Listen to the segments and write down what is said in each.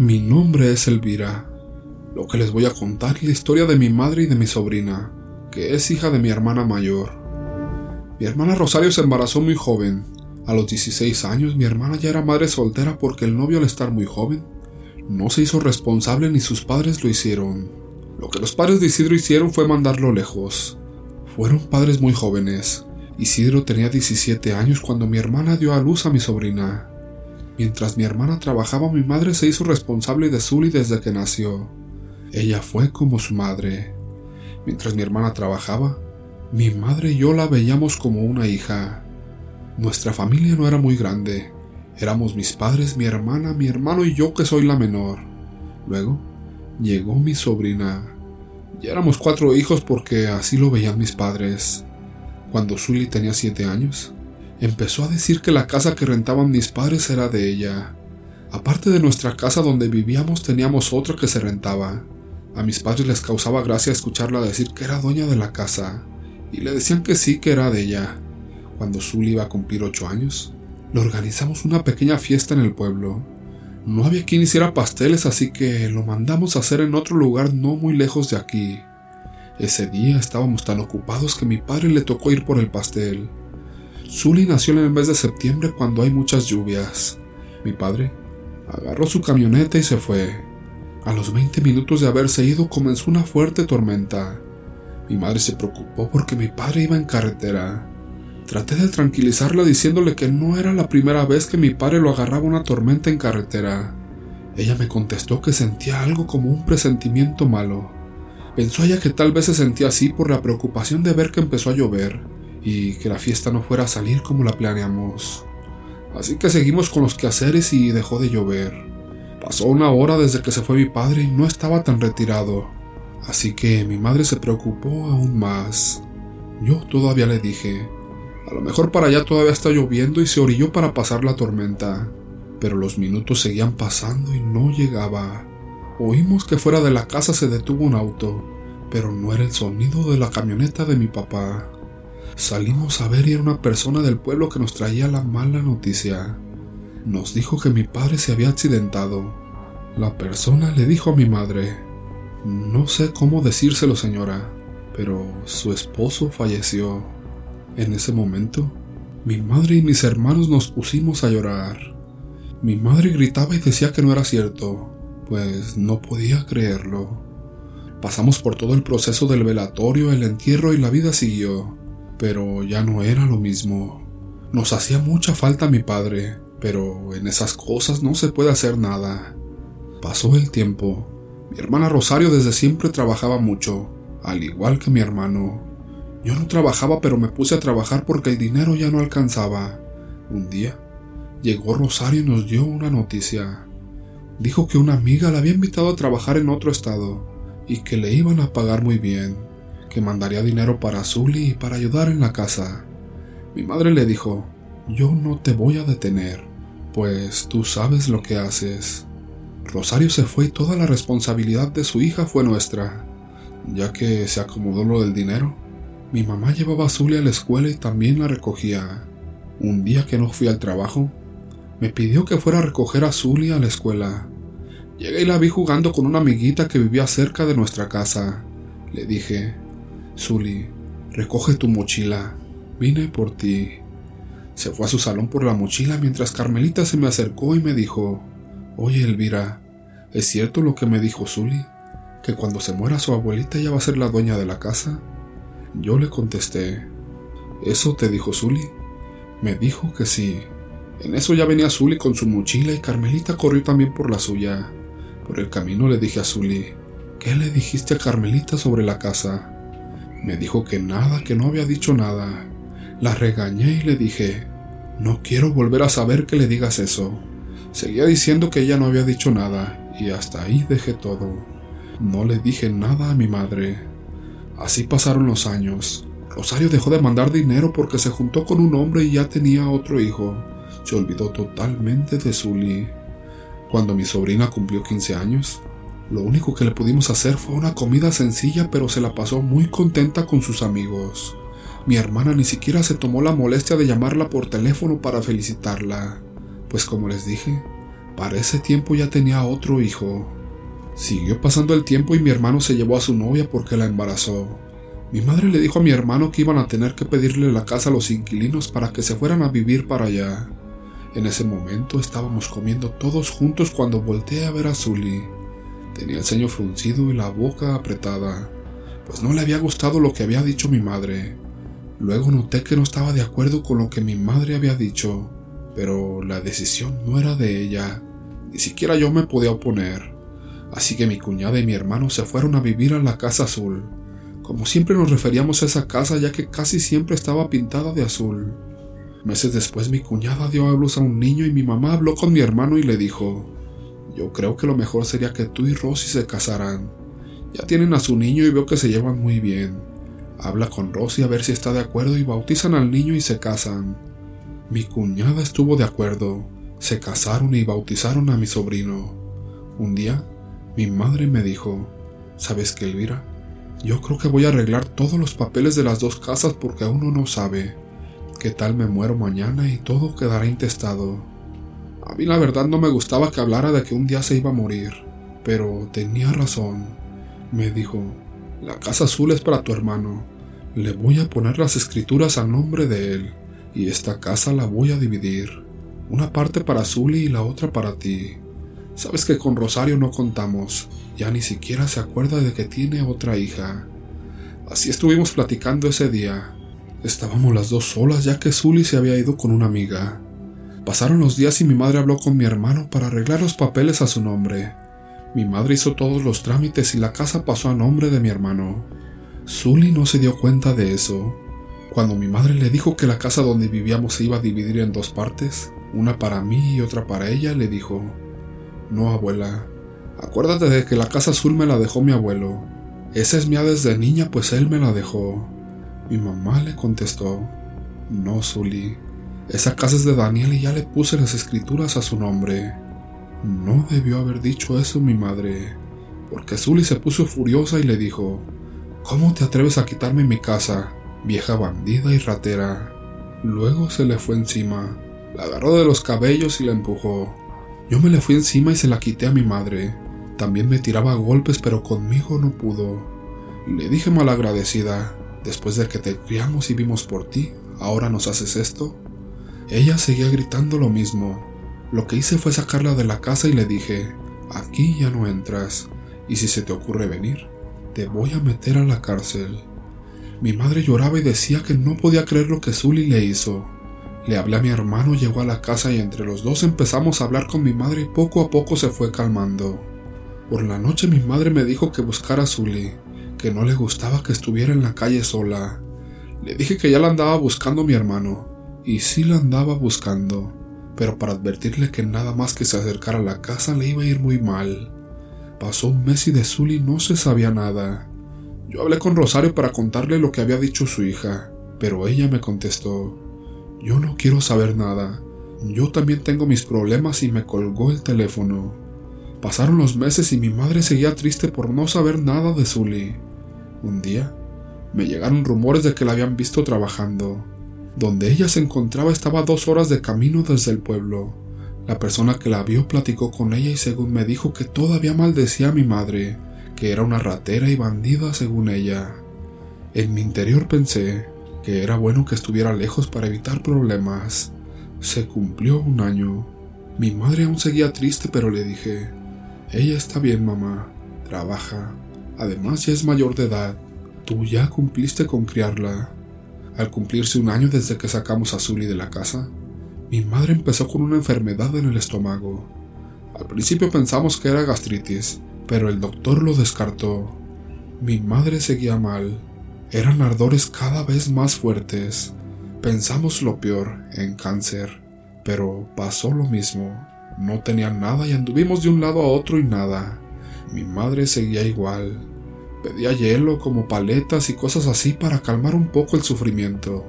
Mi nombre es Elvira. Lo que les voy a contar es la historia de mi madre y de mi sobrina, que es hija de mi hermana mayor. Mi hermana Rosario se embarazó muy joven. A los 16 años mi hermana ya era madre soltera porque el novio al estar muy joven no se hizo responsable ni sus padres lo hicieron. Lo que los padres de Isidro hicieron fue mandarlo lejos. Fueron padres muy jóvenes. Isidro tenía 17 años cuando mi hermana dio a luz a mi sobrina. Mientras mi hermana trabajaba, mi madre se hizo responsable de Zully desde que nació. Ella fue como su madre. Mientras mi hermana trabajaba, mi madre y yo la veíamos como una hija. Nuestra familia no era muy grande. Éramos mis padres, mi hermana, mi hermano y yo que soy la menor. Luego llegó mi sobrina. Ya éramos cuatro hijos porque así lo veían mis padres. Cuando Zully tenía siete años, empezó a decir que la casa que rentaban mis padres era de ella. Aparte de nuestra casa donde vivíamos teníamos otra que se rentaba. A mis padres les causaba gracia escucharla decir que era dueña de la casa, y le decían que sí que era de ella. Cuando Zully iba a cumplir ocho años, le organizamos una pequeña fiesta en el pueblo. No había quien hiciera pasteles, así que lo mandamos a hacer en otro lugar no muy lejos de aquí. Ese día estábamos tan ocupados que mi padre le tocó ir por el pastel. Zully nació en el mes de septiembre cuando hay muchas lluvias. Mi padre agarró su camioneta y se fue. A los 20 minutos de haberse ido comenzó una fuerte tormenta. Mi madre se preocupó porque mi padre iba en carretera. Traté de tranquilizarla diciéndole que no era la primera vez que mi padre lo agarraba una tormenta en carretera. Ella me contestó que sentía algo como un presentimiento malo. Pensó ella que tal vez se sentía así por la preocupación de ver que empezó a llover y que la fiesta no fuera a salir como la planeamos. Así que seguimos con los quehaceres y dejó de llover. Pasó una hora desde que se fue mi padre y no estaba tan retirado. Así que mi madre se preocupó aún más. Yo todavía le dije, a lo mejor para allá todavía está lloviendo y se orilló para pasar la tormenta. Pero los minutos seguían pasando y no llegaba. Oímos que fuera de la casa se detuvo un auto, pero no era el sonido de la camioneta de mi papá. Salimos a ver y era una persona del pueblo que nos traía la mala noticia. Nos dijo que mi padre se había accidentado. La persona le dijo a mi madre, no sé cómo decírselo señora, pero su esposo falleció. En ese momento, mi madre y mis hermanos nos pusimos a llorar. Mi madre gritaba y decía que no era cierto, pues no podía creerlo. Pasamos por todo el proceso del velatorio, el entierro y la vida siguió, pero ya no era lo mismo. Nos hacía mucha falta mi padre, pero en esas cosas no se puede hacer nada. Pasó el tiempo. Mi hermana Rosario desde siempre trabajaba mucho, al igual que mi hermano. Yo no trabajaba, pero me puse a trabajar porque el dinero ya no alcanzaba. Un día, llegó Rosario y nos dio una noticia. Dijo que una amiga la había invitado a trabajar en otro estado y que le iban a pagar muy bien, que mandaría dinero para Zully y para ayudar en la casa. Mi madre le dijo, yo no te voy a detener, pues tú sabes lo que haces. Rosario se fue y toda la responsabilidad de su hija fue nuestra, ya que se acomodó lo del dinero mi mamá llevaba a Zulia a la escuela y también la recogía. Un día que no fui al trabajo, me pidió que fuera a recoger a Zulia a la escuela. Llegué y la vi jugando con una amiguita que vivía cerca de nuestra casa. Le dije, Zuli, recoge tu mochila, vine por ti. Se fue a su salón por la mochila mientras Carmelita se me acercó y me dijo, Oye Elvira, ¿es cierto lo que me dijo Zuli? ¿Que cuando se muera su abuelita ella va a ser la dueña de la casa? Yo le contesté, ¿eso te dijo Zully? Me dijo que sí. En eso ya venía Zully con su mochila y Carmelita corrió también por la suya. Por el camino le dije a Zully, ¿qué le dijiste a Carmelita sobre la casa? Me dijo que nada, que no había dicho nada. La regañé y le dije, no quiero volver a saber que le digas eso. Seguía diciendo que ella no había dicho nada y hasta ahí dejé todo. No le dije nada a mi madre. Así pasaron los años. Rosario dejó de mandar dinero porque se juntó con un hombre y ya tenía otro hijo. Se olvidó totalmente de Zully. Cuando mi sobrina cumplió 15 años, lo único que le pudimos hacer fue una comida sencilla, pero se la pasó muy contenta con sus amigos. Mi hermana ni siquiera se tomó la molestia de llamarla por teléfono para felicitarla, pues como les dije, Para ese tiempo ya tenía otro hijo. Siguió pasando el tiempo y mi hermano se llevó a su novia porque la embarazó. Mi madre le dijo a mi hermano que iban a tener que pedirle la casa a los inquilinos para que se fueran a vivir para allá. En ese momento estábamos comiendo todos juntos cuando volteé a ver a Zully. Tenía el ceño fruncido y la boca apretada, pues no le había gustado lo que había dicho mi madre. Luego noté que no estaba de acuerdo con lo que mi madre había dicho, pero la decisión no era de ella, ni siquiera yo me podía oponer. Así que mi cuñada y mi hermano se fueron a vivir a la casa azul. Como siempre nos referíamos a esa casa ya que casi siempre estaba pintada de azul. Meses después mi cuñada dio a luz a un niño y mi mamá habló con mi hermano y le dijo, yo creo que lo mejor sería que tú y Rosy se casaran. Ya tienen a su niño y veo que se llevan muy bien. Habla con Rosy a ver si está de acuerdo y bautizan al niño y se casan. Mi cuñada estuvo de acuerdo. Se casaron y bautizaron a mi sobrino. Un día, mi madre me dijo, ¿sabes qué, Elvira? Yo creo que voy a arreglar todos los papeles de las dos casas porque uno no sabe. ¿Qué tal me muero mañana y todo quedará intestado? A mí la verdad no me gustaba que hablara de que un día se iba a morir, pero tenía razón. Me dijo, la casa azul es para tu hermano. Le voy a poner las escrituras a nombre de él, y esta casa la voy a dividir. Una parte para Zully y la otra para ti. Sabes que con Rosario no contamos, ya ni siquiera se acuerda de que tiene otra hija. Así estuvimos platicando ese día. Estábamos las dos solas ya que Zully se había ido con una amiga. Pasaron los días y mi madre habló con mi hermano para arreglar los papeles a su nombre. Mi madre hizo todos los trámites y la casa pasó a nombre de mi hermano. Zully no se dio cuenta de eso. Cuando mi madre le dijo que la casa donde vivíamos se iba a dividir en dos partes, una para mí y otra para ella, le dijo, No, abuela, acuérdate de que la casa azul me la dejó mi abuelo. Esa es mía desde niña, pues él me la dejó. Mi mamá le contestó, No, Zully, esa casa es de Daniel y ya le puse las escrituras a su nombre. No debió haber dicho eso mi madre, porque Zully se puso furiosa y le dijo, ¿Cómo te atreves a quitarme mi casa, vieja bandida y ratera? Luego se le fue encima, la agarró de los cabellos y la empujó. Yo me le fui encima y se la quité a mi madre. También me tiraba golpes, pero conmigo no pudo. Le dije malagradecida, después de que te criamos y vimos por ti, ¿ahora nos haces esto? Ella seguía gritando lo mismo. Lo que hice fue sacarla de la casa y le dije, aquí ya no entras, y si se te ocurre venir, te voy a meter a la cárcel. Mi madre lloraba y decía que no podía creer lo que Zully le hizo. Le hablé a mi hermano, llegó a la casa y entre los dos empezamos a hablar con mi madre y poco a poco se fue calmando. Por la noche mi madre me dijo que buscara a Zully, que no le gustaba que estuviera en la calle sola. Le dije que ya la andaba buscando mi hermano, y sí la andaba buscando, pero para advertirle que nada más que se acercara a la casa le iba a ir muy mal. Pasó un mes y de Zully no se sabía nada. Yo hablé con Rosario para contarle lo que había dicho su hija, pero ella me contestó, yo no quiero saber nada, yo también tengo mis problemas y me colgó el teléfono. Pasaron los meses y mi madre seguía triste por no saber nada de Zully. Un día, me llegaron rumores de que la habían visto trabajando. Donde ella se encontraba estaba dos horas de camino desde el pueblo. La persona que la vio platicó con ella y según me dijo que todavía maldecía a mi madre, que era una ratera y bandida según ella. En mi interior pensé que era bueno que estuviera lejos para evitar problemas. Se cumplió un año. Mi madre aún seguía triste, pero le dije, ella está bien, mamá, trabaja. Además ya es mayor de edad. Tú ya cumpliste con criarla. Al cumplirse un año desde que sacamos a Zully de la casa, mi madre empezó con una enfermedad en el estómago. Al principio pensamos que era gastritis, pero el doctor lo descartó. Mi madre seguía mal. Eran ardores cada vez más fuertes. Pensamos lo peor, en cáncer, pero pasó lo mismo. No tenía nada y anduvimos de un lado a otro y nada. Mi madre seguía igual. Pedía hielo como paletas y cosas así para calmar un poco el sufrimiento.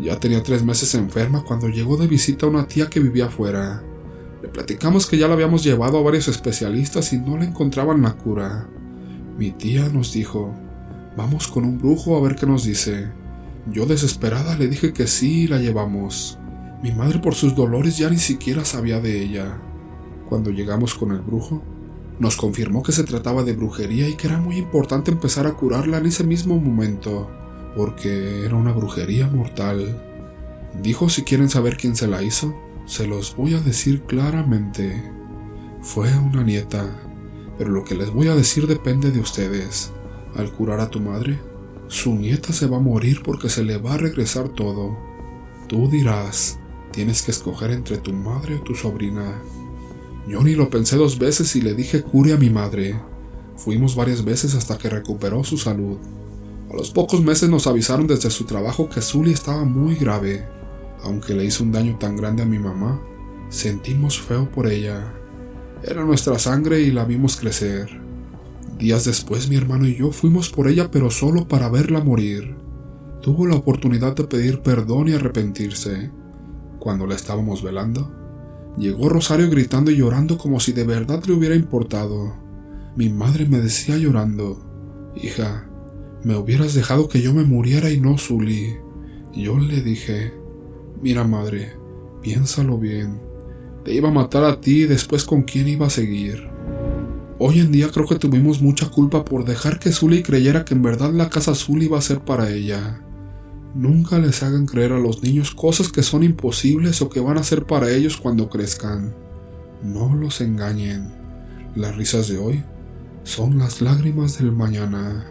Ya tenía tres meses enferma cuando llegó de visita una tía que vivía afuera. Le platicamos que ya la habíamos llevado a varios especialistas y no le encontraban la cura. Mi tía nos dijo, vamos con un brujo a ver qué nos dice. Yo desesperada le dije que sí y la llevamos. Mi madre por sus dolores ya ni siquiera sabía de ella. Cuando llegamos con el brujo, nos confirmó que se trataba de brujería y que era muy importante empezar a curarla en ese mismo momento, porque era una brujería mortal. Dijo si quieren saber quién se la hizo, se los voy a decir claramente. Fue una nieta, pero lo que les voy a decir depende de ustedes. Al curar a tu madre, su nieta se va a morir porque se le va a regresar todo. Tú dirás, tienes que escoger entre tu madre o tu sobrina. Yo ni lo pensé dos veces y le dije cure a mi madre. Fuimos varias veces hasta que recuperó su salud. A los pocos meses nos avisaron desde su trabajo que Zully estaba muy grave. Aunque le hizo un daño tan grande a mi mamá, sentimos feo por ella. Era nuestra sangre y la vimos crecer. Días después mi hermano y yo fuimos por ella pero solo para verla morir. Tuvo la oportunidad de pedir perdón y arrepentirse. Cuando la estábamos velando, llegó Rosario gritando y llorando como si de verdad le hubiera importado. Mi madre me decía llorando, hija, me hubieras dejado que yo me muriera y no Zully. Yo le dije, mira madre, piénsalo bien. Te iba a matar a ti y después con quién iba a seguir. Hoy en día creo que tuvimos mucha culpa por dejar que Zully creyera que en verdad la casa azul iba a ser para ella. Nunca les hagan creer a los niños cosas que son imposibles o que van a ser para ellos cuando crezcan. No los engañen. Las risas de hoy son las lágrimas del mañana.